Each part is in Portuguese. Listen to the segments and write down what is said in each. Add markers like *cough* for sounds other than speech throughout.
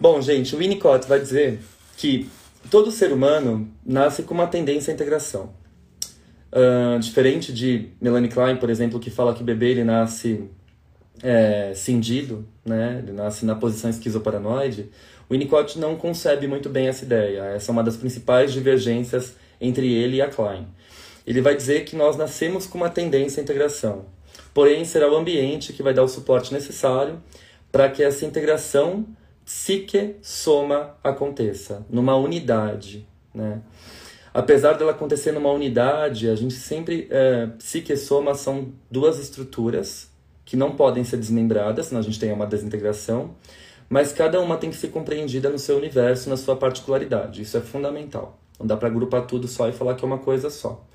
Bom, gente, o Winnicott vai dizer que todo ser humano nasce com uma tendência à integração. Uh, diferente de Melanie Klein, por exemplo, que fala que o bebê ele nasce é, cindido, né? ele nasce na posição esquizoparanoide, o Winnicott não concebe muito bem essa ideia. Essa é uma das principais divergências entre ele e a Klein. Ele vai dizer que nós nascemos com uma tendência à integração, porém será o ambiente que vai dar o suporte necessário para que essa integração psique-soma aconteça, numa unidade, né? Apesar dela acontecer numa unidade, a gente sempre... É, psique-soma são duas estruturas que não podem ser desmembradas, senão a gente tem uma desintegração, mas cada uma tem que ser compreendida no seu universo, na sua particularidade. Isso é fundamental. Não dá para agrupar tudo só e falar que é uma coisa só.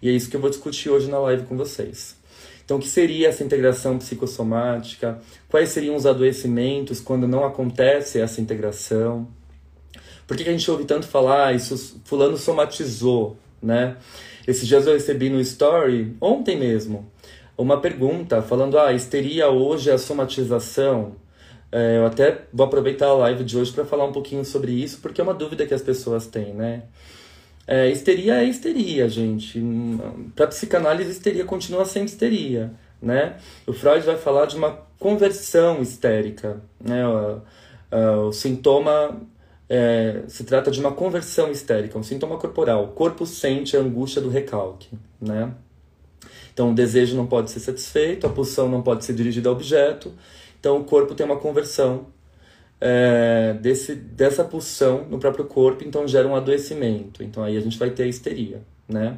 E é isso que eu vou discutir hoje na live com vocês. Então, o que seria essa integração psicossomática? Quais seriam os adoecimentos quando não acontece essa integração? Por que, que a gente ouve tanto falar, ah, isso fulano somatizou, né? Esses dias eu recebi no story, ontem mesmo, uma pergunta falando, ah, histeria hoje é a somatização? É, eu até vou aproveitar a live de hoje para falar um pouquinho sobre isso, porque é uma dúvida que as pessoas têm, né? É, histeria é histeria, gente. Para psicanálise, histeria continua sendo histeria, né? O Freud vai falar de uma conversão histérica, né? O, o, o sintoma é, se trata de uma conversão histérica, um sintoma corporal. O corpo sente a angústia do recalque, né? Então, o desejo não pode ser satisfeito, a pulsão não pode ser dirigida ao objeto. Então, o corpo tem uma conversão é, desse, dessa pulsão no próprio corpo, então gera um adoecimento. Então aí a gente vai ter a histeria, né?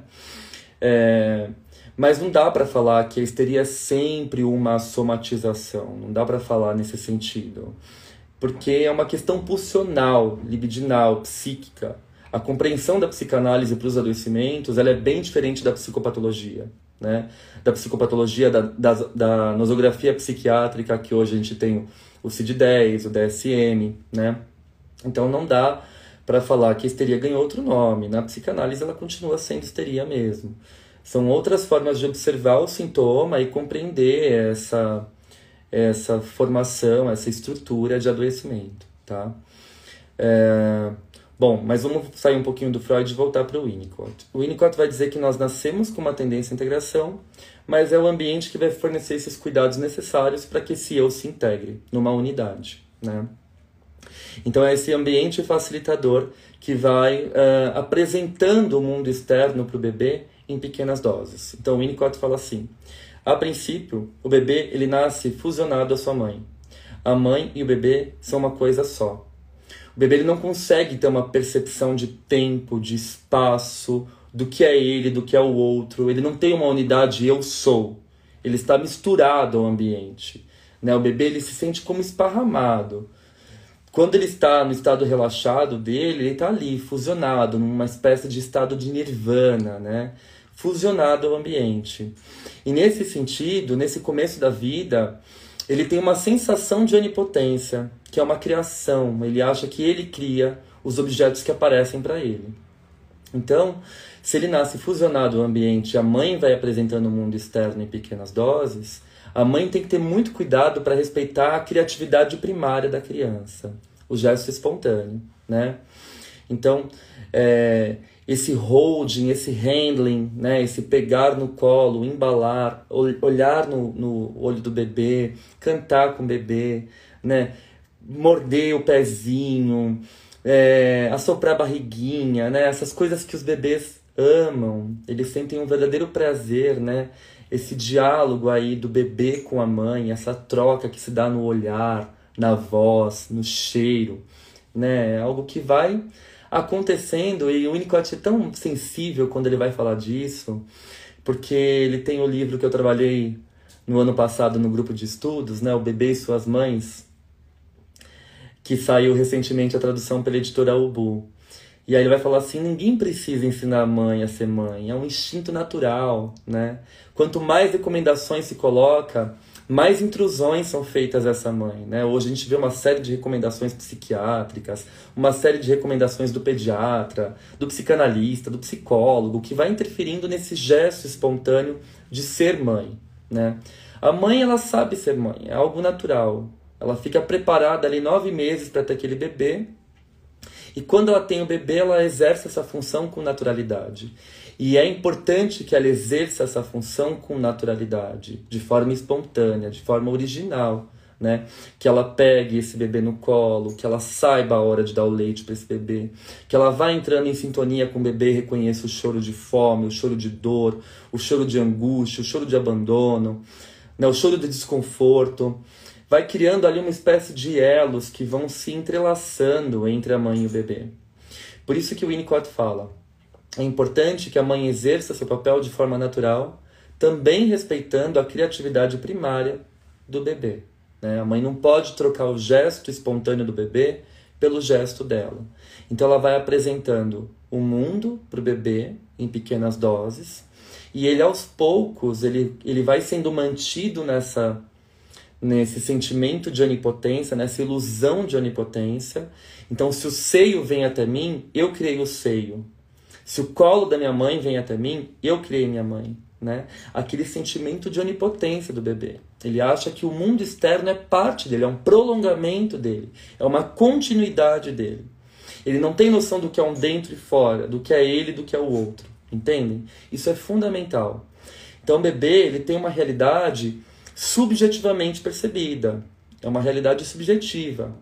É, mas não dá para falar que a histeria é sempre uma somatização, não dá para falar nesse sentido. Porque é uma questão pulsional, libidinal, psíquica. A compreensão da psicanálise para os adoecimentos ela é bem diferente da psicopatologia. Né? Da psicopatologia, da, da, da nosografia psiquiátrica, que hoje a gente tem o CID-10, o DSM, né? Então não dá para falar que a histeria ganhou outro nome. Na psicanálise ela continua sendo histeria mesmo. São outras formas de observar o sintoma e compreender essa, essa formação, essa estrutura de adoecimento, tá? É... Bom, mas vamos sair um pouquinho do Freud e voltar para o Winnicott. O Winnicott vai dizer que nós nascemos com uma tendência à integração, mas é o ambiente que vai fornecer esses cuidados necessários para que esse eu se integre numa unidade, né? Então é esse ambiente facilitador que vai uh, apresentando o mundo externo para o bebê em pequenas doses. Então o Winnicott fala assim: a princípio, o bebê ele nasce fusionado à sua mãe. A mãe e o bebê são uma coisa só. O bebê ele não consegue ter uma percepção de tempo, de espaço, do que é ele, do que é o outro. Ele não tem uma unidade eu sou. Ele está misturado ao ambiente. Né? O bebê ele se sente como esparramado. Quando ele está no estado relaxado dele, ele está ali, fusionado, numa espécie de estado de nirvana, né? fusionado ao ambiente. E nesse sentido, nesse começo da vida, ele tem uma sensação de onipotência, que é uma criação. Ele acha que ele cria os objetos que aparecem para ele. Então, se ele nasce fusionado ao ambiente, a mãe vai apresentando o mundo externo em pequenas doses, a mãe tem que ter muito cuidado para respeitar a criatividade primária da criança, o gesto espontâneo, né? Então, é, esse holding, esse handling, né, esse pegar no colo, embalar, olhar no, no olho do bebê, cantar com o bebê, né, morder o pezinho, é, assoprar a barriguinha, né? Essas coisas que os bebês amam, eles sentem um verdadeiro prazer, né? Esse diálogo aí do bebê com a mãe, essa troca que se dá no olhar, na voz, no cheiro, né? É algo que vai acontecendo e o Winnicott é tão sensível quando ele vai falar disso, porque ele tem o livro que eu trabalhei no ano passado no grupo de estudos, né? O Bebê e Suas Mães, que saiu recentemente a tradução pela editora Ubu. E aí ele vai falar assim: ninguém precisa ensinar a mãe a ser mãe, é um instinto natural, né? Quanto mais recomendações se coloca, mais intrusões são feitas a essa mãe, né? Hoje a gente vê uma série de recomendações psiquiátricas, uma série de recomendações do pediatra, do psicanalista, do psicólogo, que vai interferindo nesse gesto espontâneo de ser mãe, né? A mãe ela sabe ser mãe, é algo natural. Ela fica preparada ali nove meses para ter aquele bebê e quando ela tem o bebê, ela exerce essa função com naturalidade. E é importante que ela exerça essa função com naturalidade, de forma espontânea, de forma original. Né? Que ela pegue esse bebê no colo, que ela saiba a hora de dar o leite para esse bebê, que ela vá entrando em sintonia com o bebê e reconheça o choro de fome, o choro de dor, o choro de angústia, o choro de abandono, né? o choro de desconforto vai criando ali uma espécie de elos que vão se entrelaçando entre a mãe e o bebê. Por isso que o Winnicott fala: é importante que a mãe exerça seu papel de forma natural, também respeitando a criatividade primária do bebê. Né? A mãe não pode trocar o gesto espontâneo do bebê pelo gesto dela. Então ela vai apresentando o mundo para o bebê em pequenas doses e ele aos poucos ele, ele vai sendo mantido nessa nesse sentimento de onipotência, nessa ilusão de onipotência. Então, se o seio vem até mim, eu criei o seio. Se o colo da minha mãe vem até mim, eu criei minha mãe. Né? Aquele sentimento de onipotência do bebê. Ele acha que o mundo externo é parte dele, é um prolongamento dele, é uma continuidade dele. Ele não tem noção do que é um dentro e fora, do que é ele e do que é o outro. Entendem? Isso é fundamental. Então, o bebê ele tem uma realidade subjetivamente percebida. É uma realidade subjetiva,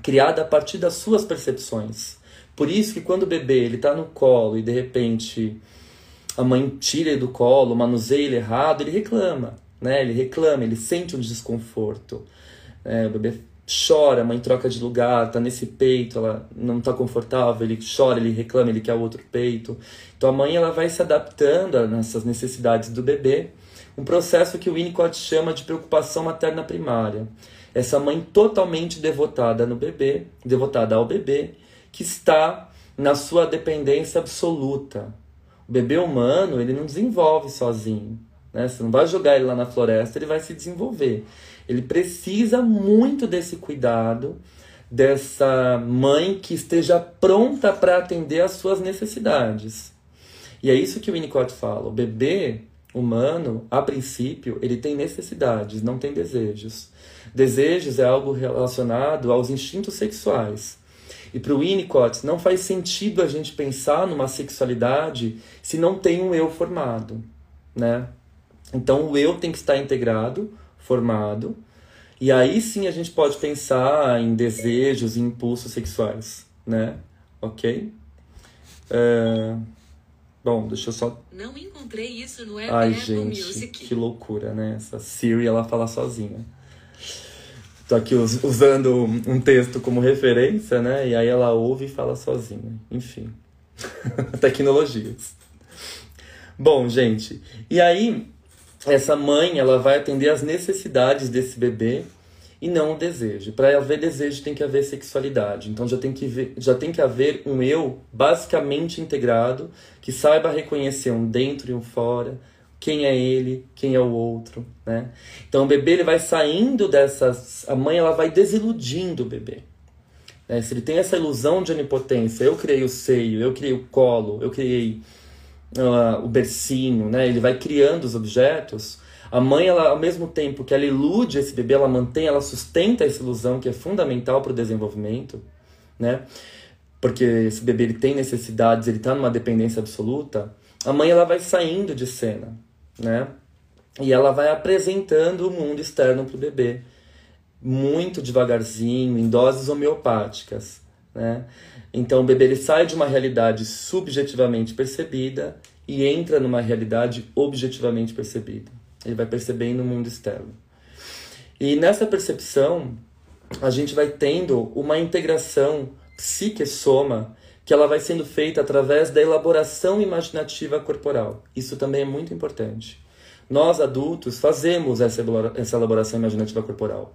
criada a partir das suas percepções. Por isso que quando o bebê ele está no colo e de repente a mãe tira ele do colo, manuseia ele errado, ele reclama, né? Ele reclama, ele sente um desconforto. É, o bebê chora, a mãe troca de lugar, tá nesse peito, ela não tá confortável, ele chora, ele reclama, ele quer outro peito. Então a mãe ela vai se adaptando a essas necessidades do bebê um processo que o Winnicott chama de preocupação materna primária. Essa mãe totalmente devotada no bebê, devotada ao bebê, que está na sua dependência absoluta. O bebê humano, ele não desenvolve sozinho. Né? Você não vai jogar ele lá na floresta, ele vai se desenvolver. Ele precisa muito desse cuidado, dessa mãe que esteja pronta para atender às suas necessidades. E é isso que o Winnicott fala. O bebê, humano, a princípio, ele tem necessidades, não tem desejos. Desejos é algo relacionado aos instintos sexuais. E para o Winnicott, não faz sentido a gente pensar numa sexualidade se não tem um eu formado, né? Então o eu tem que estar integrado, formado, e aí sim a gente pode pensar em desejos e impulsos sexuais, né? Ok? Uh... Bom, deixa eu só. Não encontrei isso no Apple Ai, gente, Music. Que loucura, né? Essa Siri, ela fala sozinha. Tô aqui usando um texto como referência, né? E aí ela ouve e fala sozinha. Enfim. *laughs* Tecnologias. Bom, gente. E aí, essa mãe, ela vai atender as necessidades desse bebê e não o desejo. Para haver desejo tem que haver sexualidade. Então já tem que ver, já tem que haver um eu basicamente integrado que saiba reconhecer um dentro e um fora, quem é ele, quem é o outro, né? Então o bebê ele vai saindo dessas, a mãe ela vai desiludindo o bebê. Né? Se ele tem essa ilusão de onipotência, eu criei o seio, eu criei o colo, eu criei uh, o bercinho, né? Ele vai criando os objetos a mãe, ela, ao mesmo tempo que ela ilude esse bebê, ela mantém, ela sustenta essa ilusão que é fundamental para o desenvolvimento, né? Porque esse bebê ele tem necessidades, ele está numa dependência absoluta. A mãe ela vai saindo de cena, né? E ela vai apresentando o mundo externo para o bebê. muito devagarzinho, em doses homeopáticas, né? Então o bebê ele sai de uma realidade subjetivamente percebida e entra numa realidade objetivamente percebida. Ele vai percebendo o mundo externo. E nessa percepção, a gente vai tendo uma integração psique-soma que ela vai sendo feita através da elaboração imaginativa corporal. Isso também é muito importante. Nós adultos fazemos essa elaboração imaginativa corporal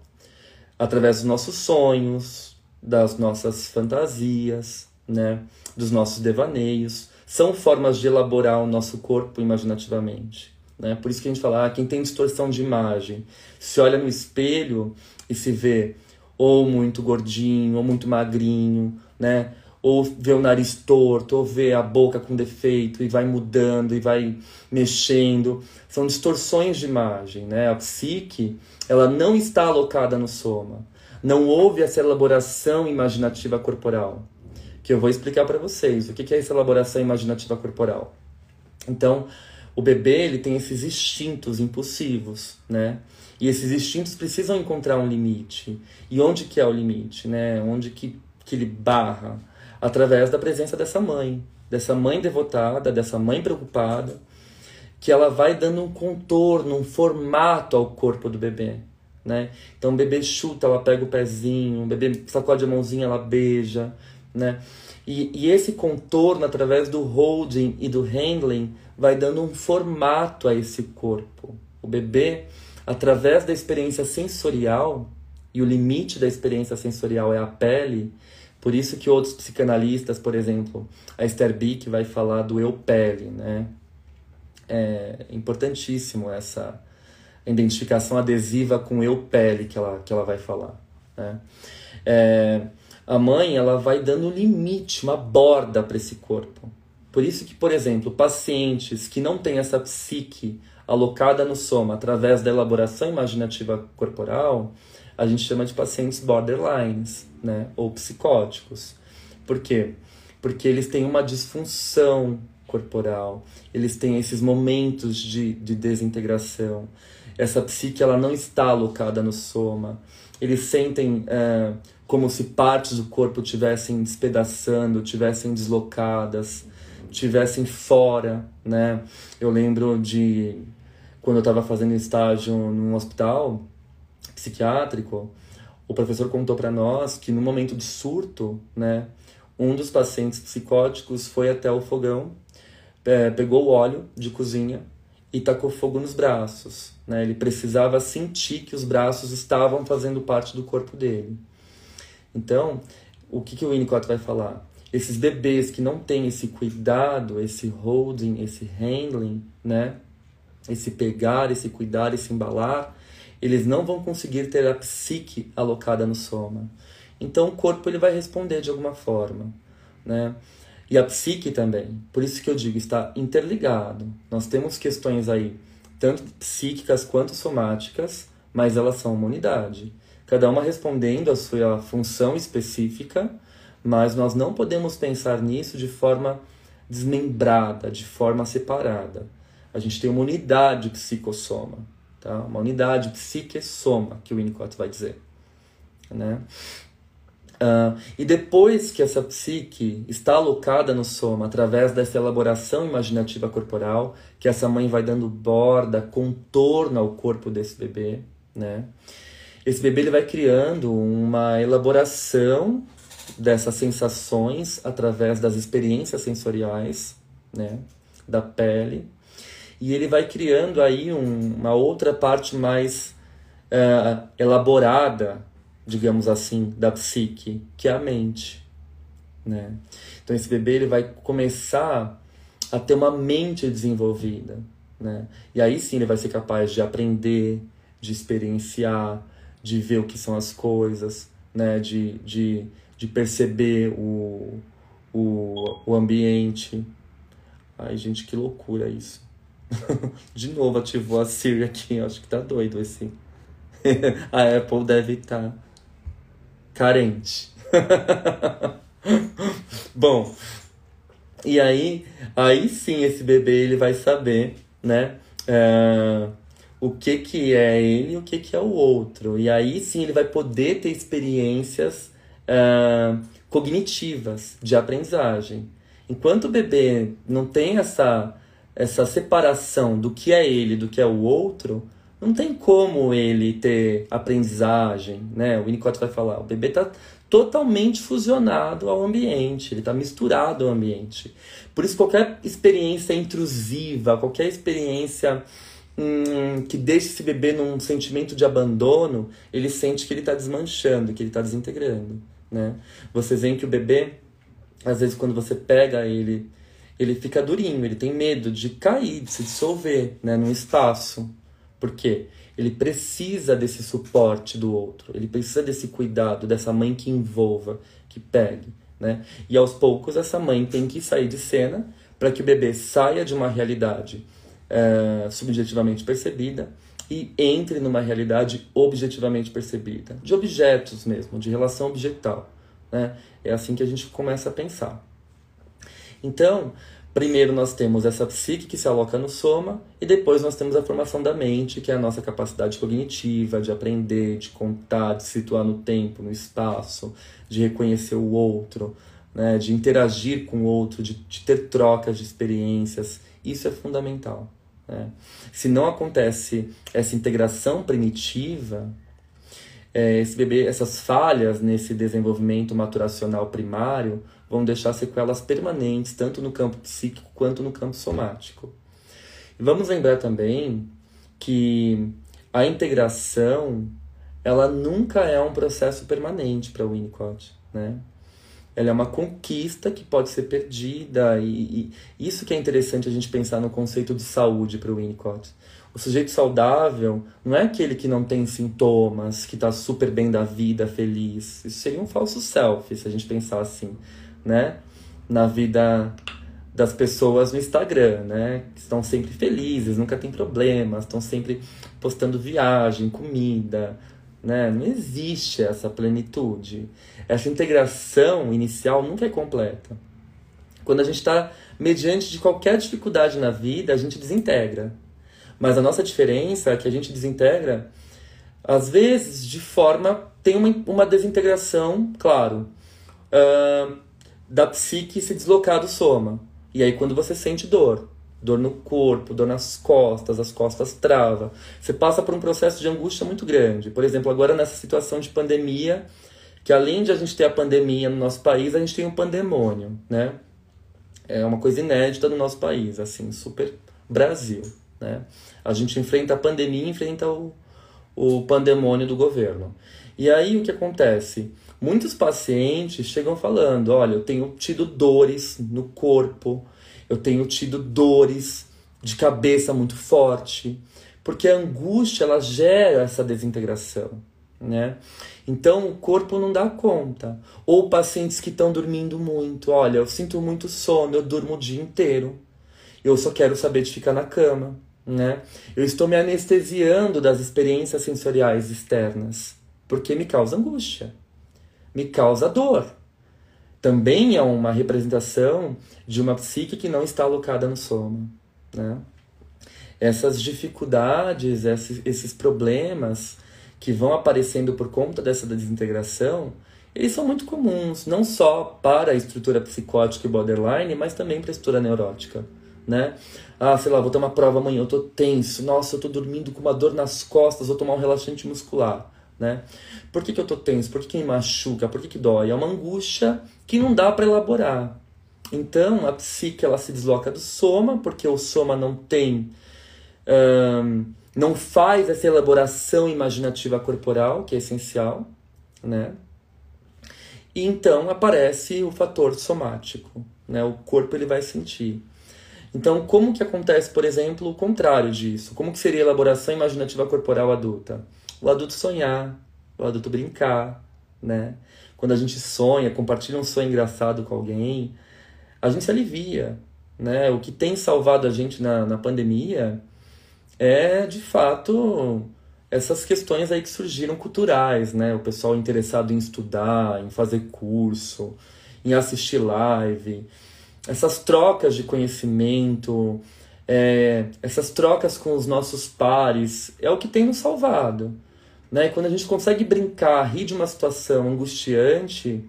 através dos nossos sonhos, das nossas fantasias, né, dos nossos devaneios. São formas de elaborar o nosso corpo imaginativamente. Né? Por isso que a gente fala, ah, quem tem distorção de imagem, se olha no espelho e se vê ou muito gordinho, ou muito magrinho, né? Ou vê o nariz torto, ou vê a boca com defeito e vai mudando e vai mexendo. São distorções de imagem, né? A psique, ela não está alocada no soma. Não houve essa elaboração imaginativa corporal. Que eu vou explicar para vocês. O que é essa elaboração imaginativa corporal? Então, o bebê ele tem esses instintos impulsivos, né? E esses instintos precisam encontrar um limite. E onde que é o limite, né? Onde que, que ele barra? Através da presença dessa mãe, dessa mãe devotada, dessa mãe preocupada, que ela vai dando um contorno, um formato ao corpo do bebê, né? Então o bebê chuta, ela pega o pezinho, o bebê sacode a mãozinha, ela beija, né? E, e esse contorno, através do holding e do handling, vai dando um formato a esse corpo. O bebê, através da experiência sensorial, e o limite da experiência sensorial é a pele, por isso que outros psicanalistas, por exemplo, a Esther Bick vai falar do eu pele, né? É importantíssimo essa identificação adesiva com eu pele que ela, que ela vai falar, né? É, a mãe ela vai dando limite, uma borda para esse corpo. Por isso que, por exemplo, pacientes que não têm essa psique alocada no soma através da elaboração imaginativa corporal, a gente chama de pacientes borderlines, né, ou psicóticos. Por quê? Porque eles têm uma disfunção corporal, eles têm esses momentos de, de desintegração. Essa psique ela não está alocada no soma. Eles sentem é, como se partes do corpo tivessem despedaçando, tivessem deslocadas, tivessem fora, né? Eu lembro de quando eu estava fazendo estágio num hospital psiquiátrico, o professor contou para nós que no momento de surto, né, um dos pacientes psicóticos foi até o fogão, é, pegou o óleo de cozinha e tacou fogo nos braços. Né? Ele precisava sentir que os braços estavam fazendo parte do corpo dele. Então, o que, que o Winnicott vai falar? Esses bebês que não têm esse cuidado, esse holding, esse handling, né? Esse pegar, esse cuidar, esse embalar, eles não vão conseguir ter a psique alocada no soma. Então o corpo ele vai responder de alguma forma, né? E a psique também. Por isso que eu digo, está interligado. Nós temos questões aí, tanto psíquicas quanto somáticas, mas elas são uma unidade cada uma respondendo à sua função específica, mas nós não podemos pensar nisso de forma desmembrada, de forma separada. A gente tem uma unidade psicossoma, tá? uma unidade psique-soma, que o Winnicott vai dizer. Né? Uh, e depois que essa psique está alocada no soma, através dessa elaboração imaginativa corporal, que essa mãe vai dando borda, contorno ao corpo desse bebê, né? Esse bebê ele vai criando uma elaboração dessas sensações através das experiências sensoriais, né, da pele, e ele vai criando aí um, uma outra parte mais uh, elaborada, digamos assim, da psique, que é a mente, né? Então esse bebê ele vai começar a ter uma mente desenvolvida, né? E aí sim ele vai ser capaz de aprender, de experienciar, de ver o que são as coisas, né? de, de, de perceber o, o, o ambiente. Ai, gente, que loucura isso. *laughs* de novo ativou a Siri aqui, acho que tá doido esse. *laughs* a Apple deve estar tá carente. *laughs* Bom, e aí, aí sim esse bebê ele vai saber, né? É, o que, que é ele e o que, que é o outro. E aí sim ele vai poder ter experiências uh, cognitivas de aprendizagem. Enquanto o bebê não tem essa, essa separação do que é ele do que é o outro, não tem como ele ter aprendizagem, né? O Winnicott vai falar, o bebê está totalmente fusionado ao ambiente, ele está misturado ao ambiente. Por isso qualquer experiência intrusiva, qualquer experiência hum, que deixe esse bebê num sentimento de abandono, ele sente que ele está desmanchando, que ele está desintegrando, né? Vocês veem que o bebê, às vezes quando você pega ele, ele fica durinho, ele tem medo de cair, de se dissolver, né, num espaço. Por quê? Ele precisa desse suporte do outro, ele precisa desse cuidado, dessa mãe que envolva, que pegue. Né? E aos poucos essa mãe tem que sair de cena para que o bebê saia de uma realidade é, subjetivamente percebida e entre numa realidade objetivamente percebida, de objetos mesmo, de relação objetal. Né? É assim que a gente começa a pensar. Então, Primeiro nós temos essa psique que se aloca no soma e depois nós temos a formação da mente, que é a nossa capacidade cognitiva de aprender, de contar, de situar no tempo, no espaço, de reconhecer o outro, né, de interagir com o outro, de, de ter trocas de experiências. Isso é fundamental. Né? Se não acontece essa integração primitiva, é, esse bebê, essas falhas nesse desenvolvimento maturacional primário vão deixar sequelas permanentes, tanto no campo psíquico quanto no campo somático. E vamos lembrar também que a integração ela nunca é um processo permanente para o Winnicott, né? Ela é uma conquista que pode ser perdida e, e isso que é interessante a gente pensar no conceito de saúde para o Winnicott. O sujeito saudável não é aquele que não tem sintomas, que está super bem da vida, feliz. Isso seria um falso self, se a gente pensar assim né? Na vida das pessoas no Instagram, né? Que estão sempre felizes, nunca tem problemas, estão sempre postando viagem, comida, né? Não existe essa plenitude. Essa integração inicial nunca é completa. Quando a gente está mediante de qualquer dificuldade na vida, a gente desintegra. Mas a nossa diferença é que a gente desintegra, às vezes, de forma. tem uma, uma desintegração, claro. Uh, da psique se deslocar do soma. E aí quando você sente dor, dor no corpo, dor nas costas, as costas trava, você passa por um processo de angústia muito grande. Por exemplo, agora nessa situação de pandemia, que além de a gente ter a pandemia no nosso país, a gente tem um pandemônio, né? É uma coisa inédita no nosso país, assim, super Brasil, né? A gente enfrenta a pandemia, enfrenta o, o pandemônio do governo. E aí o que acontece? Muitos pacientes chegam falando: olha, eu tenho tido dores no corpo, eu tenho tido dores de cabeça muito forte, porque a angústia ela gera essa desintegração, né? Então o corpo não dá conta. Ou pacientes que estão dormindo muito, olha, eu sinto muito sono, eu durmo o dia inteiro. Eu só quero saber de ficar na cama, né? Eu estou me anestesiando das experiências sensoriais externas, porque me causa angústia me causa dor. Também é uma representação de uma psique que não está alocada no soma. Né? Essas dificuldades, esses, esses problemas que vão aparecendo por conta dessa desintegração, eles são muito comuns, não só para a estrutura psicótica e borderline, mas também para a estrutura neurótica, né? Ah, sei lá, vou ter uma prova amanhã, eu tô tenso, nossa, eu tô dormindo com uma dor nas costas, vou tomar um relaxante muscular né? Por que, que eu tô tenso? Por que, que me machuca? Por que, que dói? É uma angústia que não dá para elaborar. Então, a psique ela se desloca do soma, porque o soma não tem. Um, não faz essa elaboração imaginativa corporal, que é essencial, né? E então aparece o fator somático, né? O corpo ele vai sentir. Então, como que acontece, por exemplo, o contrário disso? Como que seria a elaboração imaginativa corporal adulta? O adulto sonhar, o adulto brincar, né? Quando a gente sonha, compartilha um sonho engraçado com alguém, a gente se alivia, né? O que tem salvado a gente na, na pandemia é, de fato, essas questões aí que surgiram culturais, né? O pessoal interessado em estudar, em fazer curso, em assistir live, essas trocas de conhecimento, é, essas trocas com os nossos pares, é o que tem nos salvado. Né? Quando a gente consegue brincar, rir de uma situação angustiante,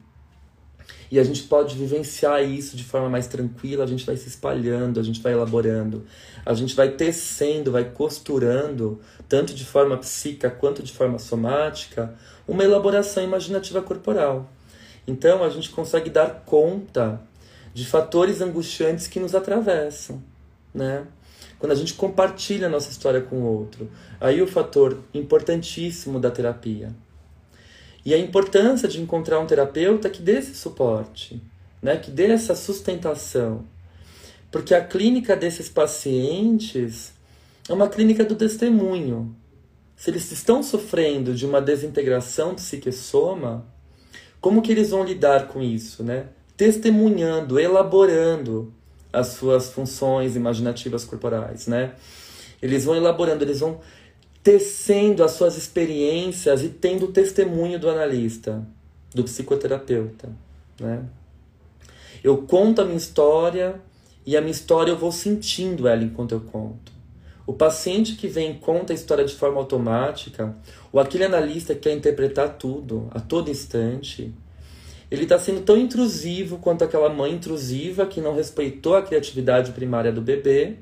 e a gente pode vivenciar isso de forma mais tranquila, a gente vai se espalhando, a gente vai elaborando, a gente vai tecendo, vai costurando, tanto de forma psíquica quanto de forma somática, uma elaboração imaginativa corporal. Então a gente consegue dar conta de fatores angustiantes que nos atravessam, né? Quando a gente compartilha a nossa história com o outro. Aí o fator importantíssimo da terapia. E a importância de encontrar um terapeuta que dê esse suporte, né? que dê essa sustentação. Porque a clínica desses pacientes é uma clínica do testemunho. Se eles estão sofrendo de uma desintegração psique-soma, como que eles vão lidar com isso, né? Testemunhando, elaborando as suas funções imaginativas corporais, né? Eles vão elaborando, eles vão tecendo as suas experiências e tendo o testemunho do analista, do psicoterapeuta. Né? Eu conto a minha história e a minha história eu vou sentindo ela enquanto eu conto. O paciente que vem e conta a história de forma automática, ou aquele analista que quer interpretar tudo a todo instante, ele está sendo tão intrusivo quanto aquela mãe intrusiva que não respeitou a criatividade primária do bebê.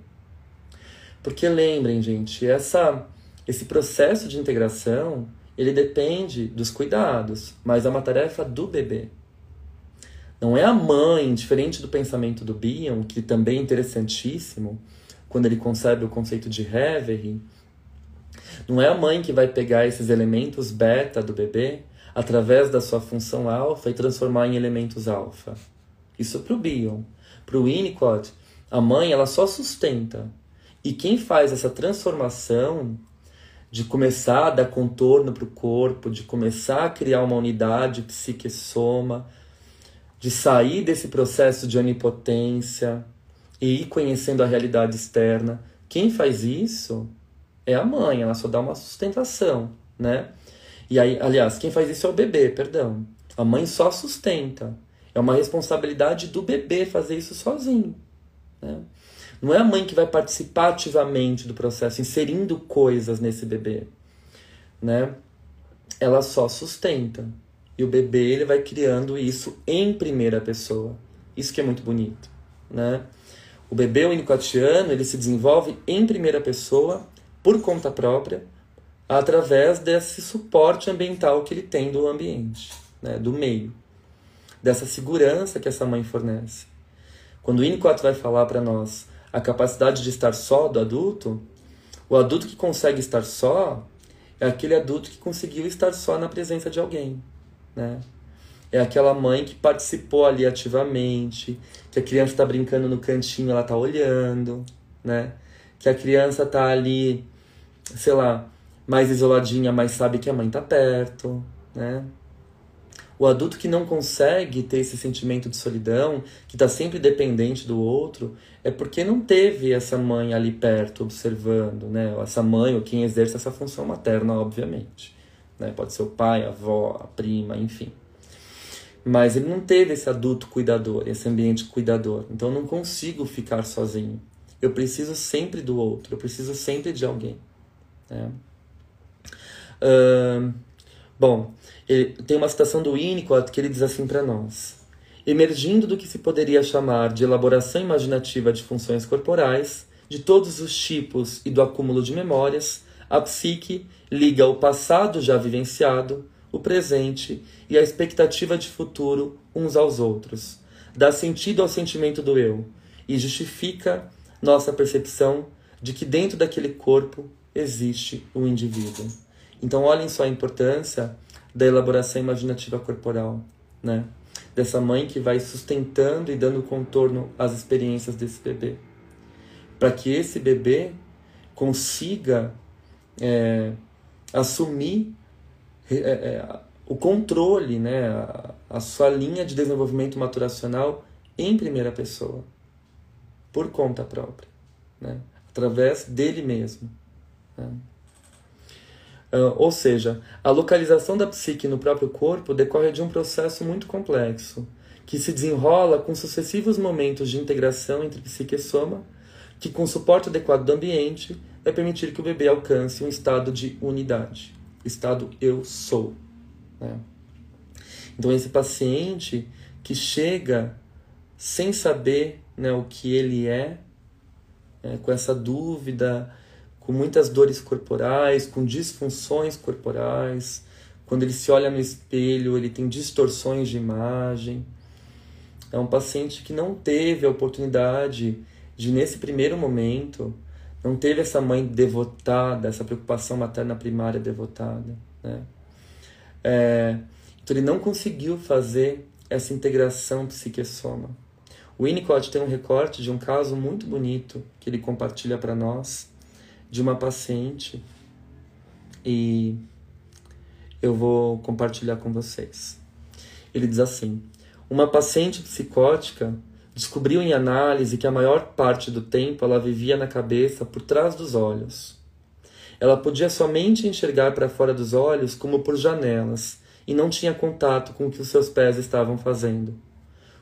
Porque lembrem, gente, essa esse processo de integração, ele depende dos cuidados, mas é uma tarefa do bebê. Não é a mãe, diferente do pensamento do Bion, que também é interessantíssimo, quando ele concebe o conceito de Reverie, não é a mãe que vai pegar esses elementos beta do bebê através da sua função alfa e transformar em elementos alfa. Isso para o Bion. Para o Winnicott, a mãe ela só sustenta. E quem faz essa transformação de começar a dar contorno para o corpo, de começar a criar uma unidade psique-soma, de sair desse processo de onipotência e ir conhecendo a realidade externa. Quem faz isso é a mãe, ela só dá uma sustentação, né? E aí, aliás, quem faz isso é o bebê, perdão. A mãe só sustenta. É uma responsabilidade do bebê fazer isso sozinho. Né? Não é a mãe que vai participar ativamente do processo, inserindo coisas nesse bebê, né? Ela só sustenta. E o bebê ele vai criando isso em primeira pessoa. Isso que é muito bonito, né? O bebê unicotiano, ele se desenvolve em primeira pessoa, por conta própria, através desse suporte ambiental que ele tem do ambiente, né? do meio. Dessa segurança que essa mãe fornece. Quando o Winnicott vai falar para nós a capacidade de estar só do adulto, o adulto que consegue estar só é aquele adulto que conseguiu estar só na presença de alguém, né? É aquela mãe que participou ali ativamente, que a criança está brincando no cantinho, ela está olhando, né? Que a criança está ali, sei lá, mais isoladinha, mas sabe que a mãe está perto, né? O adulto que não consegue ter esse sentimento de solidão, que está sempre dependente do outro, é porque não teve essa mãe ali perto observando, né? Essa mãe ou quem exerce essa função materna, obviamente. Né? Pode ser o pai, a avó, a prima, enfim. Mas ele não teve esse adulto cuidador, esse ambiente cuidador. Então eu não consigo ficar sozinho. Eu preciso sempre do outro, eu preciso sempre de alguém. Né? Bom, ele, tem uma citação do Winnicott que ele diz assim para nós: Emergindo do que se poderia chamar de elaboração imaginativa de funções corporais, de todos os tipos e do acúmulo de memórias, a psique liga o passado já vivenciado, o presente e a expectativa de futuro uns aos outros, dá sentido ao sentimento do eu e justifica nossa percepção de que dentro daquele corpo existe o um indivíduo. Então, olhem só a importância da elaboração imaginativa corporal, né? Dessa mãe que vai sustentando e dando contorno às experiências desse bebê. Para que esse bebê consiga é, assumir é, é, o controle, né? A, a, sua linha de desenvolvimento maturacional em primeira pessoa, por conta própria, né? através dele mesmo. Né? Uh, ou seja, a localização da psique no próprio corpo decorre de um processo muito complexo, que se desenrola com sucessivos momentos de integração entre psique e soma, que com suporte adequado do ambiente vai permitir que o bebê alcance um estado de unidade, estado eu sou. Né? Então esse paciente que chega sem saber né, o que ele é, né, com essa dúvida, com muitas dores corporais, com disfunções corporais, quando ele se olha no espelho, ele tem distorções de imagem. É um paciente que não teve a oportunidade de, nesse primeiro momento, não teve essa mãe devotada, essa preocupação materna primária devotada. Né? É, então ele não conseguiu fazer essa integração psique-soma. O Winnicott tem um recorte de um caso muito bonito que ele compartilha para nós, de uma paciente, e eu vou compartilhar com vocês. Ele diz assim: Uma paciente psicótica descobriu em análise que a maior parte do tempo ela vivia na cabeça por trás dos olhos. Ela podia somente enxergar para fora dos olhos como por janelas e não tinha contato com o que os seus pés estavam fazendo.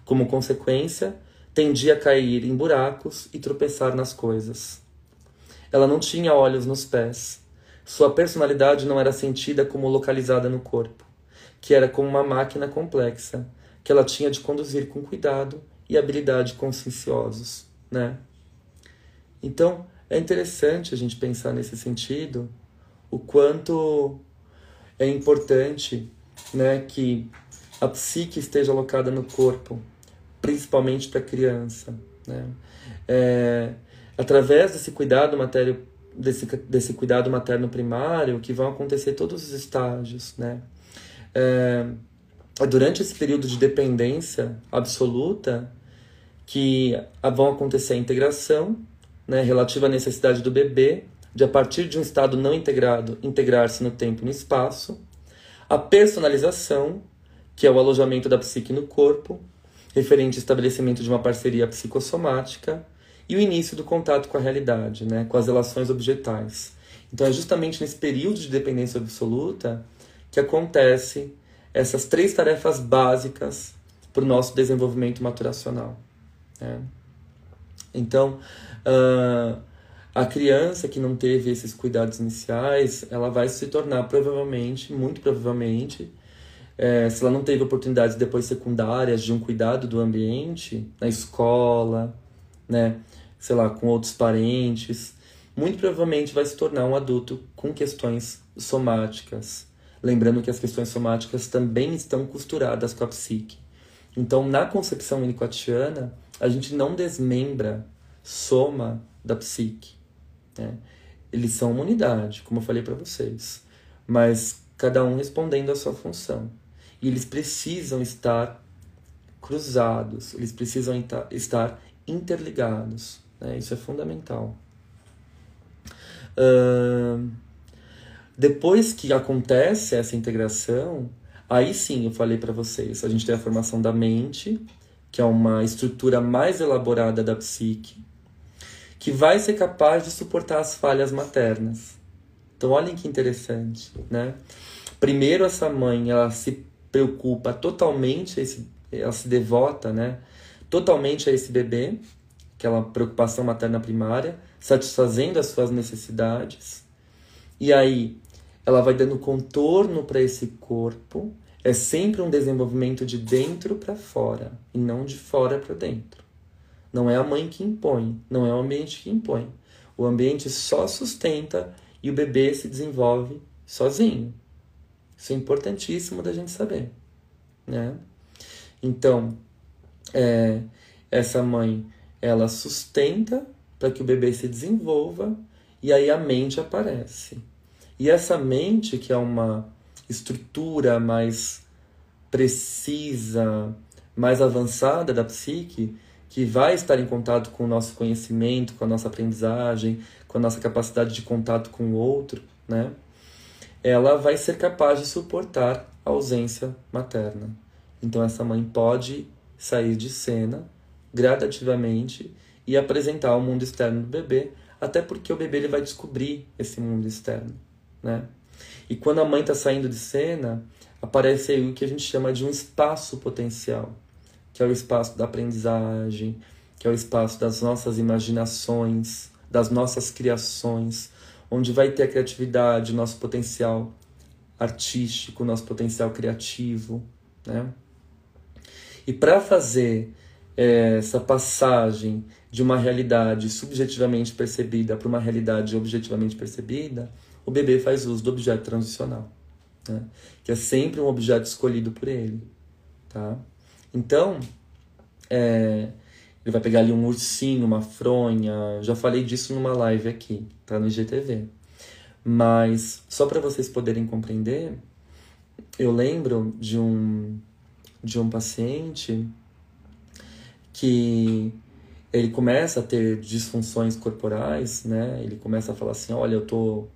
Como consequência, tendia a cair em buracos e tropeçar nas coisas. Ela não tinha olhos nos pés. Sua personalidade não era sentida como localizada no corpo, que era como uma máquina complexa, que ela tinha de conduzir com cuidado e habilidade conscienciosos, né? Então, é interessante a gente pensar nesse sentido o quanto é importante né, que a psique esteja alocada no corpo, principalmente para a criança. Né? É, através desse cuidado matério, desse, desse cuidado materno primário, que vão acontecer todos os estágios. Né? É, durante esse período de dependência absoluta, que vão acontecer a integração, né, relativa à necessidade do bebê de, a partir de um estado não integrado, integrar-se no tempo e no espaço, a personalização, que é o alojamento da psique no corpo, referente ao estabelecimento de uma parceria psicossomática, e o início do contato com a realidade, né, com as relações objetais. Então é justamente nesse período de dependência absoluta que acontece essas três tarefas básicas para o nosso desenvolvimento maturacional. Né? Então, uh, a criança que não teve esses cuidados iniciais, ela vai se tornar provavelmente, muito provavelmente, é, se ela não teve oportunidades depois secundárias de um cuidado do ambiente, na escola, né, sei lá, com outros parentes, muito provavelmente vai se tornar um adulto com questões somáticas. Lembrando que as questões somáticas também estão costuradas com a psique. Então, na concepção winnicottiana, a gente não desmembra soma da psique. Né? Eles são uma unidade, como eu falei para vocês, mas cada um respondendo à sua função. E eles precisam estar cruzados, eles precisam estar interligados. Né? Isso é fundamental. Uh, depois que acontece essa integração, aí sim eu falei para vocês, a gente tem a formação da mente, que é uma estrutura mais elaborada da psique, que vai ser capaz de suportar as falhas maternas. Então, olhem que interessante, né? Primeiro, essa mãe, ela se preocupa totalmente, ela se devota, né? Totalmente a esse bebê, aquela preocupação materna primária, satisfazendo as suas necessidades. E aí, ela vai dando contorno para esse corpo. É sempre um desenvolvimento de dentro para fora e não de fora para dentro. Não é a mãe que impõe, não é o ambiente que impõe. O ambiente só sustenta e o bebê se desenvolve sozinho. Isso é importantíssimo da gente saber, né? Então, é, essa mãe, ela sustenta para que o bebê se desenvolva e aí a mente aparece. E essa mente, que é uma estrutura mais precisa, mais avançada da psique, que vai estar em contato com o nosso conhecimento, com a nossa aprendizagem, com a nossa capacidade de contato com o outro, né? Ela vai ser capaz de suportar a ausência materna. Então essa mãe pode sair de cena gradativamente e apresentar o mundo externo do bebê, até porque o bebê ele vai descobrir esse mundo externo, né? E quando a mãe está saindo de cena, aparece aí o que a gente chama de um espaço potencial que é o espaço da aprendizagem, que é o espaço das nossas imaginações, das nossas criações, onde vai ter a criatividade, nosso potencial artístico, nosso potencial criativo, né? E para fazer essa passagem de uma realidade subjetivamente percebida para uma realidade objetivamente percebida, o bebê faz uso do objeto transicional, né? que é sempre um objeto escolhido por ele. Tá? Então, é, ele vai pegar ali um ursinho, uma fronha, já falei disso numa live aqui, tá no IGTV. Mas, só para vocês poderem compreender, eu lembro de um, de um paciente que ele começa a ter disfunções corporais, né? Ele começa a falar assim, olha, eu tô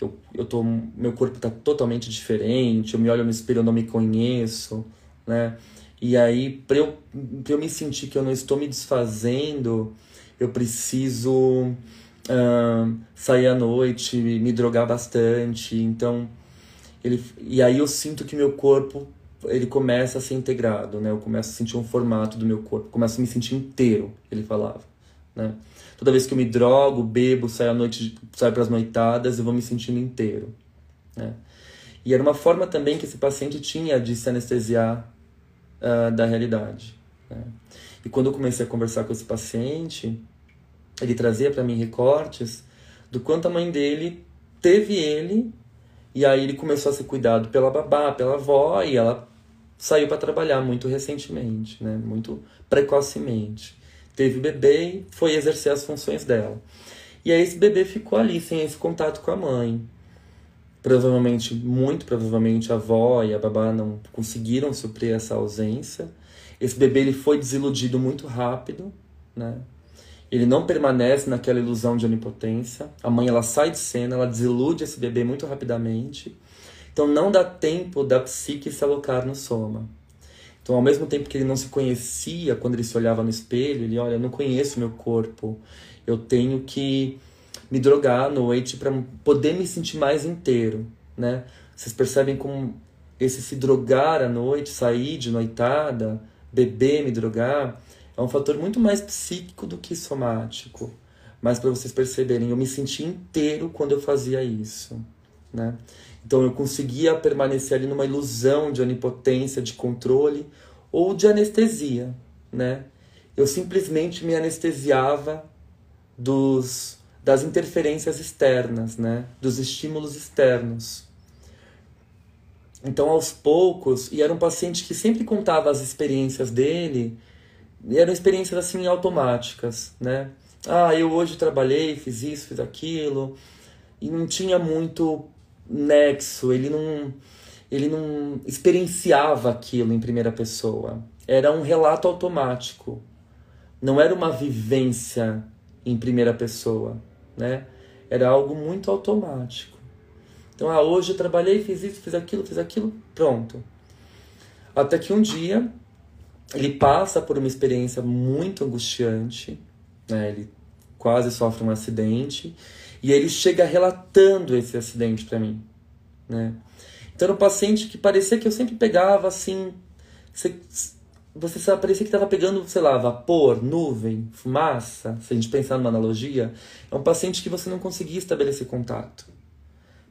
eu, eu tô meu corpo tá totalmente diferente, eu me olho no espelho, eu não me conheço, né? E aí, para eu, eu me sentir que eu não estou me desfazendo, eu preciso uh, sair à noite, me drogar bastante. Então, ele, e aí eu sinto que meu corpo ele começa a ser integrado, né? Eu começo a sentir um formato do meu corpo, começo a me sentir inteiro, ele falava, né? Toda vez que eu me drogo, bebo, saio à noite, saio para as noitadas, eu vou me sentindo inteiro, né? E era uma forma também que esse paciente tinha de se anestesiar uh, da realidade. Né? E quando eu comecei a conversar com esse paciente, ele trazia para mim recortes do quanto a mãe dele teve ele e aí ele começou a ser cuidado pela babá, pela avó e ela saiu para trabalhar muito recentemente, né? Muito precocemente. Teve bebê e foi exercer as funções dela. E aí esse bebê ficou ali sem esse contato com a mãe. Provavelmente, muito provavelmente, a avó e a babá não conseguiram suprir essa ausência. Esse bebê ele foi desiludido muito rápido, né? Ele não permanece naquela ilusão de onipotência. A mãe ela sai de cena, ela desilude esse bebê muito rapidamente. Então não dá tempo da psique se alocar no soma. Então, ao mesmo tempo que ele não se conhecia quando ele se olhava no espelho, ele olha, eu não conheço meu corpo. Eu tenho que me drogar à noite para poder me sentir mais inteiro, né? Vocês percebem como esse se drogar à noite, sair de noitada, beber, me drogar, é um fator muito mais psíquico do que somático. Mas para vocês perceberem, eu me senti inteiro quando eu fazia isso, né? Então eu conseguia permanecer ali numa ilusão de onipotência, de controle ou de anestesia, né? Eu simplesmente me anestesiava dos das interferências externas, né? Dos estímulos externos. Então, aos poucos, e era um paciente que sempre contava as experiências dele, e eram experiências assim automáticas, né? Ah, eu hoje trabalhei, fiz isso, fiz aquilo, e não tinha muito nexo, ele não ele não experienciava aquilo em primeira pessoa. Era um relato automático. Não era uma vivência em primeira pessoa né? Era algo muito automático. Então, ah, hoje eu trabalhei, fiz isso, fiz aquilo, fiz aquilo, pronto. Até que um dia ele passa por uma experiência muito angustiante, né? Ele quase sofre um acidente e ele chega relatando esse acidente para mim, né? Então era um paciente que parecia que eu sempre pegava assim, você sabe, parecia que estava pegando, sei lá, vapor, nuvem, fumaça, se a gente pensar numa analogia, é um paciente que você não conseguia estabelecer contato.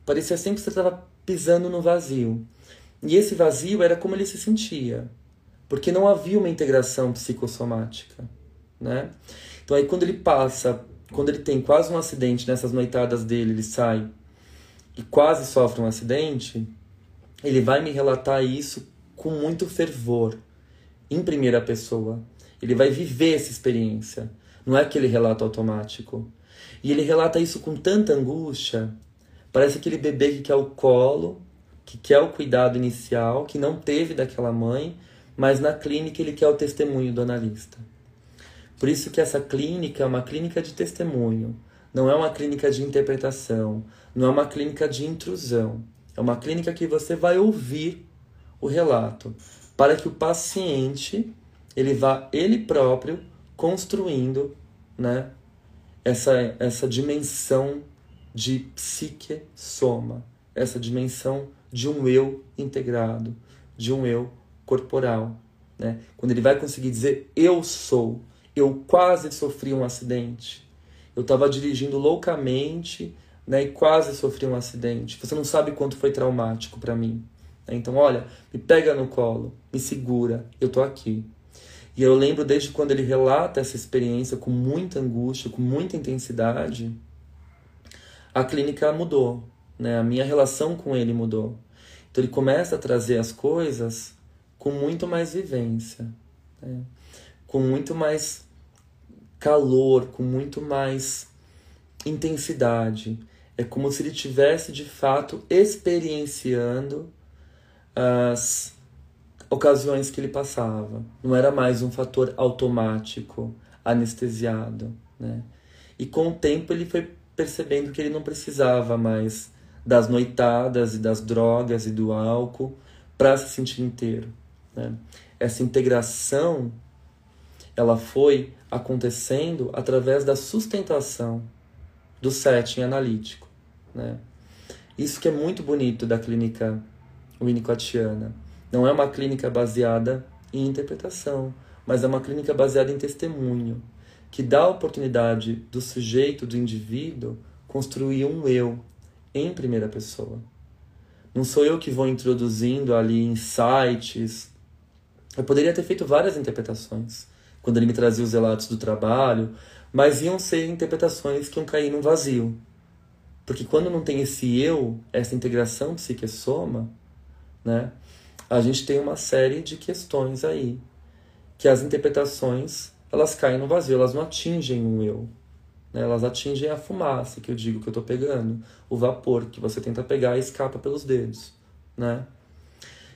Parecia sempre que você estava pisando no vazio. E esse vazio era como ele se sentia, porque não havia uma integração psicossomática, né? Então aí quando ele passa, quando ele tem quase um acidente nessas noitadas dele, ele sai e quase sofre um acidente, ele vai me relatar isso com muito fervor em primeira pessoa. Ele vai viver essa experiência. Não é aquele relato automático. E ele relata isso com tanta angústia. Parece aquele bebê que quer o colo, que quer o cuidado inicial, que não teve daquela mãe, mas na clínica ele quer o testemunho do analista. Por isso que essa clínica é uma clínica de testemunho, não é uma clínica de interpretação, não é uma clínica de intrusão. É uma clínica que você vai ouvir o relato, para que o paciente ele vá ele próprio construindo, né, essa essa dimensão de psique soma, essa dimensão de um eu integrado, de um eu corporal, né? Quando ele vai conseguir dizer eu sou, eu quase sofri um acidente. Eu estava dirigindo loucamente né, e quase sofri um acidente. Você não sabe quanto foi traumático para mim. Né? Então, olha, me pega no colo, me segura, eu tô aqui. E eu lembro desde quando ele relata essa experiência com muita angústia, com muita intensidade, a clínica mudou, né? A minha relação com ele mudou. Então ele começa a trazer as coisas com muito mais vivência, né? com muito mais calor, com muito mais intensidade. É como se ele tivesse de fato experienciando as ocasiões que ele passava. Não era mais um fator automático, anestesiado, né? E com o tempo ele foi percebendo que ele não precisava mais das noitadas e das drogas e do álcool para se sentir inteiro. Né? Essa integração ela foi acontecendo através da sustentação do setting analítico. Né? Isso que é muito bonito da clínica winnicottiana. Não é uma clínica baseada em interpretação, mas é uma clínica baseada em testemunho, que dá a oportunidade do sujeito, do indivíduo, construir um eu em primeira pessoa. Não sou eu que vou introduzindo ali insights. Eu poderia ter feito várias interpretações quando ele me trazia os relatos do trabalho, mas iam ser interpretações que iam cair num vazio. Porque quando não tem esse eu, essa integração psique-soma, né, a gente tem uma série de questões aí que as interpretações elas caem no vazio, elas não atingem o eu. Né? Elas atingem a fumaça que eu digo que eu estou pegando, o vapor que você tenta pegar e escapa pelos dedos. Né?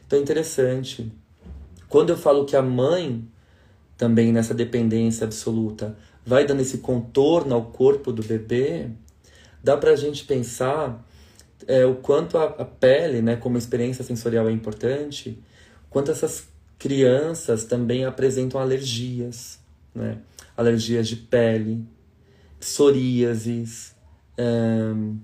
Então é interessante. Quando eu falo que a mãe, também nessa dependência absoluta, vai dando esse contorno ao corpo do bebê, dá para a gente pensar é, o quanto a, a, pele, né, como experiência sensorial é importante, quanto essas crianças também apresentam alergias, né? alergias de pele, psoríases, um,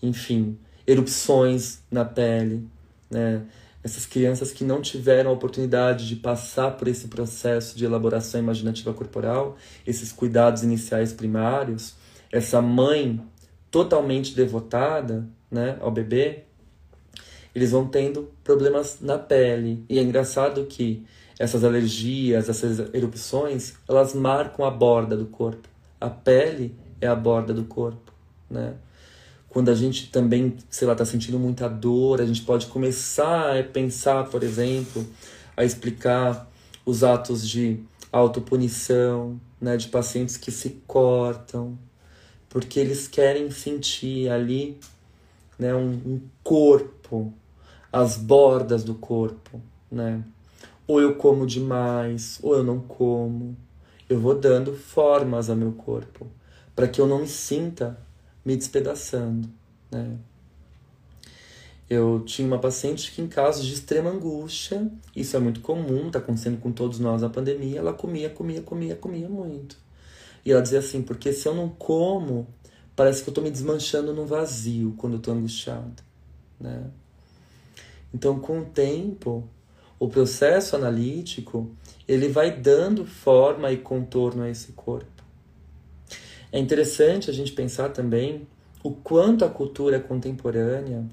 enfim, erupções na pele, né? Essas crianças que não tiveram a oportunidade de passar por esse processo de elaboração imaginativa corporal, esses cuidados iniciais primários, essa mãe totalmente devotada né, ao bebê, eles vão tendo problemas na pele. E é engraçado que essas alergias, essas erupções, elas marcam a borda do corpo. A pele é a borda do corpo, né? Quando a gente também, sei lá, está sentindo muita dor, a gente pode começar a pensar, por exemplo, a explicar os atos de autopunição, né, de pacientes que se cortam, porque eles querem sentir ali né, um, um corpo, as bordas do corpo, né? Ou eu como demais, ou eu não como, eu vou dando formas ao meu corpo para que eu não me sinta me despedaçando, né? Eu tinha uma paciente que, em casos de extrema angústia, isso é muito comum, está acontecendo com todos nós na pandemia, ela comia, comia, comia, comia muito. E ela dizia assim: porque se eu não como, parece que eu estou me desmanchando no vazio quando eu estou angustiada, né? Então, com o tempo, o processo analítico ele vai dando forma e contorno a esse corpo. É interessante a gente pensar também o quanto a cultura contemporânea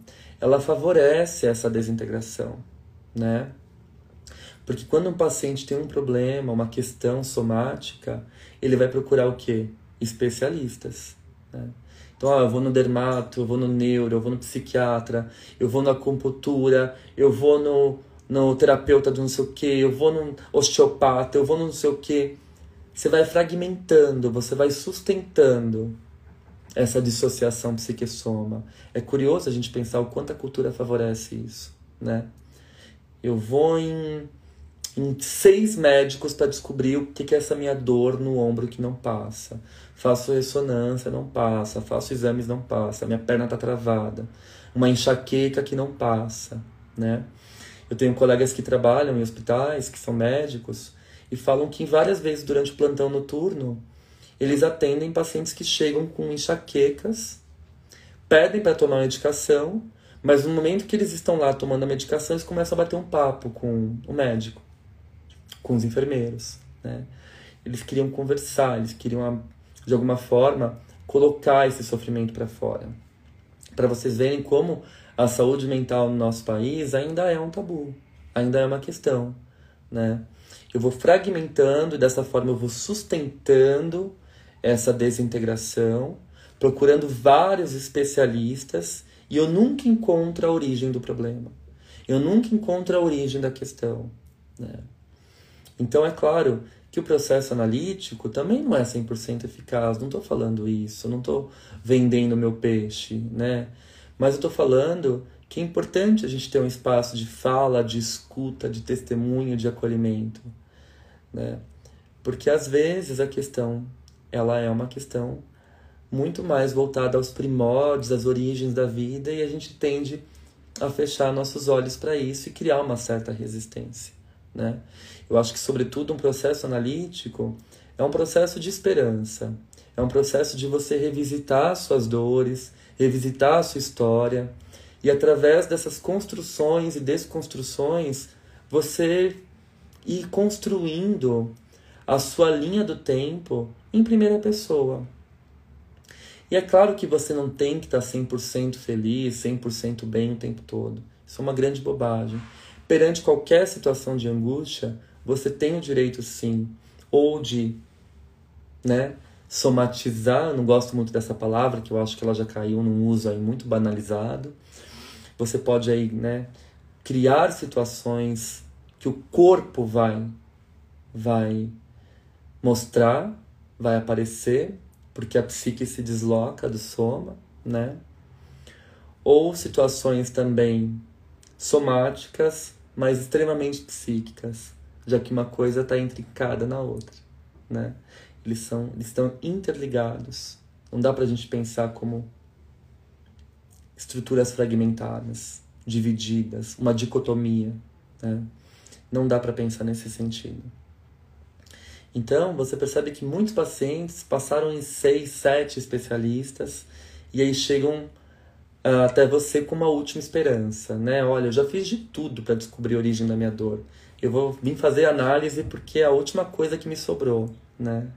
ela favorece essa desintegração, né? Porque quando um paciente tem um problema, uma questão somática, ele vai procurar o quê? Especialistas. Né? Então, ó, eu vou no dermato, eu vou no neuro, eu vou no psiquiatra, eu vou na acupuntura, eu vou no no terapeuta do não sei o que, eu vou no osteopata, eu vou no não sei o que. Você vai fragmentando, você vai sustentando essa dissociação psique-soma. É curioso a gente pensar o quanto a cultura favorece isso, né? Eu vou em, em seis médicos para descobrir o que, que é essa minha dor no ombro que não passa. Faço ressonância, não passa. Faço exames, não passa. Minha perna está travada. Uma enxaqueca que não passa, né? Eu tenho colegas que trabalham em hospitais, que são médicos, e falam que várias vezes durante o plantão noturno eles atendem pacientes que chegam com enxaquecas, pedem para tomar medicação, mas no momento que eles estão lá tomando a medicação, eles começam a bater um papo com o médico, com os enfermeiros, né? eles queriam conversar, eles queriam, de alguma forma, colocar esse sofrimento para fora. Para vocês verem como a saúde mental no nosso país ainda é um tabu, ainda é uma questão, né? Eu vou fragmentando e dessa forma eu vou sustentando essa desintegração, procurando vários especialistas e eu nunca encontro a origem do problema. Eu nunca encontro a origem da questão. Né? Então, é claro que o processo analítico também não é 100% eficaz. Não estou falando isso, não estou vendendo meu peixe, né? Mas eu estou falando que é importante a gente ter um espaço de fala, de escuta, de testemunho, de acolhimento, né? Porque às vezes a questão ela é uma questão muito mais voltada aos primórdios, às origens da vida, e a gente tende a fechar nossos olhos para isso e criar uma certa resistência. Né? Eu acho que, sobretudo, um processo analítico é um processo de esperança, é um processo de você revisitar suas dores, revisitar a sua história, e através dessas construções e desconstruções, você ir construindo a sua linha do tempo em primeira pessoa. E é claro que você não tem que estar 100% feliz, 100% bem o tempo todo. Isso é uma grande bobagem. Perante qualquer situação de angústia, você tem o direito sim, ou de, né, somatizar, não gosto muito dessa palavra, que eu acho que ela já caiu num uso aí muito banalizado. Você pode aí, né, criar situações que o corpo vai vai mostrar, vai aparecer, porque a psique se desloca do soma, né? Ou situações também somáticas, mas extremamente psíquicas, já que uma coisa está intricada na outra, né? Eles, são, eles estão interligados. Não dá para a gente pensar como estruturas fragmentadas, divididas, uma dicotomia, né? Não dá para pensar nesse sentido. Então, você percebe que muitos pacientes passaram em seis, sete especialistas e aí chegam uh, até você com uma última esperança, né? Olha, eu já fiz de tudo para descobrir a origem da minha dor. Eu vou vir fazer análise porque é a última coisa que me sobrou, né?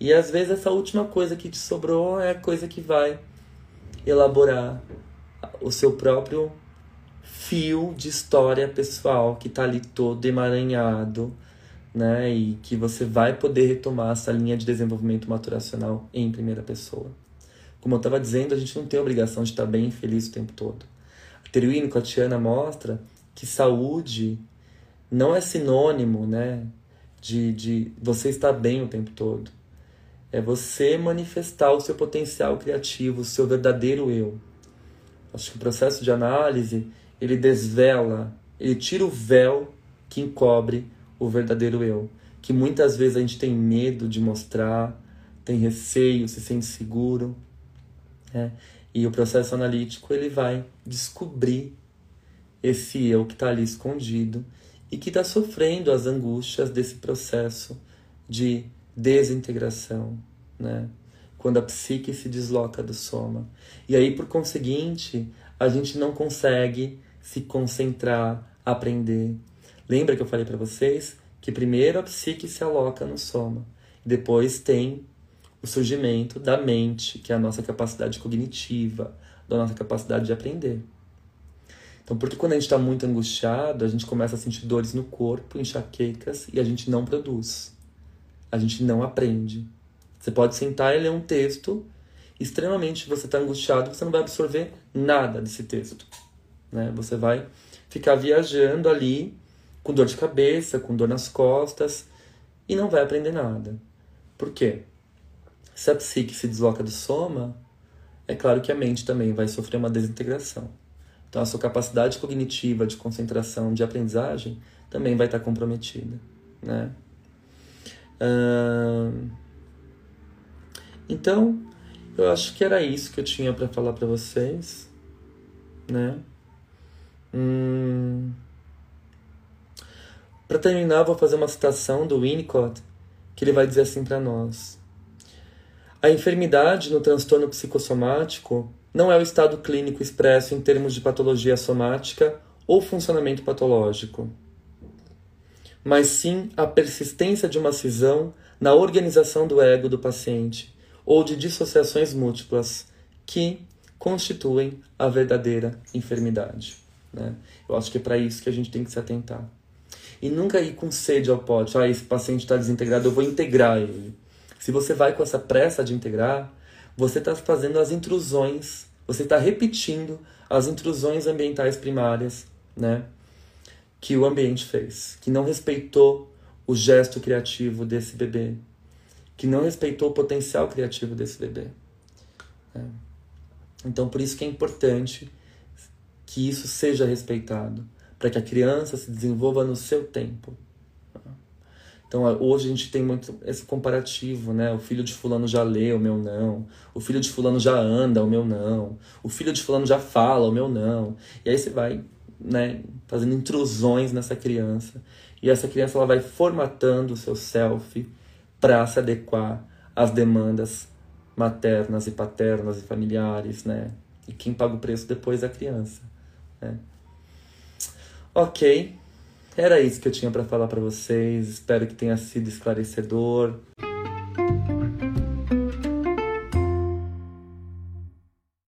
E às vezes essa última coisa que te sobrou é a coisa que vai elaborar o seu próprio fio de história pessoal que está ali todo emaranhado né? E que você vai poder retomar essa linha de desenvolvimento maturacional em primeira pessoa. Como eu estava dizendo, a gente não tem obrigação de estar bem e feliz o tempo todo. A Teruíno Tiana mostra que saúde não é sinônimo, né? De, de você estar bem o tempo todo. É você manifestar o seu potencial criativo, o seu verdadeiro eu. Acho que o processo de análise, ele desvela, ele tira o véu que encobre o verdadeiro eu, que muitas vezes a gente tem medo de mostrar, tem receio, se sente seguro, né? E o processo analítico ele vai descobrir esse eu que está ali escondido e que está sofrendo as angústias desse processo de desintegração, né? Quando a psique se desloca do soma. E aí, por conseguinte, a gente não consegue se concentrar, aprender, Lembra que eu falei para vocês que primeiro a psique se aloca no soma, depois tem o surgimento da mente, que é a nossa capacidade cognitiva, da nossa capacidade de aprender. Então, porque quando a gente está muito angustiado, a gente começa a sentir dores no corpo, enxaquecas, e a gente não produz. A gente não aprende. Você pode sentar e ler um texto, extremamente você está angustiado, você não vai absorver nada desse texto. Né? Você vai ficar viajando ali com dor de cabeça, com dor nas costas e não vai aprender nada. Por quê? Se a psique se desloca do soma, é claro que a mente também vai sofrer uma desintegração. Então a sua capacidade cognitiva de concentração, de aprendizagem, também vai estar comprometida, né? Então, eu acho que era isso que eu tinha para falar para vocês, né? Hum... Para terminar, vou fazer uma citação do Winnicott, que ele vai dizer assim para nós: A enfermidade no transtorno psicossomático não é o estado clínico expresso em termos de patologia somática ou funcionamento patológico, mas sim a persistência de uma cisão na organização do ego do paciente ou de dissociações múltiplas que constituem a verdadeira enfermidade. Né? Eu acho que é para isso que a gente tem que se atentar. E nunca ir com sede ao pote. Ah, esse paciente está desintegrado, eu vou integrar ele. Se você vai com essa pressa de integrar, você está fazendo as intrusões, você está repetindo as intrusões ambientais primárias, né? Que o ambiente fez, que não respeitou o gesto criativo desse bebê, que não respeitou o potencial criativo desse bebê. Né? Então, por isso que é importante que isso seja respeitado, para que a criança se desenvolva no seu tempo. Então, hoje a gente tem muito esse comparativo, né? O filho de fulano já lê, o meu não. O filho de fulano já anda, o meu não. O filho de fulano já fala, o meu não. E aí você vai, né, fazendo intrusões nessa criança. E essa criança ela vai formatando o seu self para se adequar às demandas maternas e paternas e familiares, né? E quem paga o preço depois é a criança, né? Ok. Era isso que eu tinha para falar para vocês. Espero que tenha sido esclarecedor.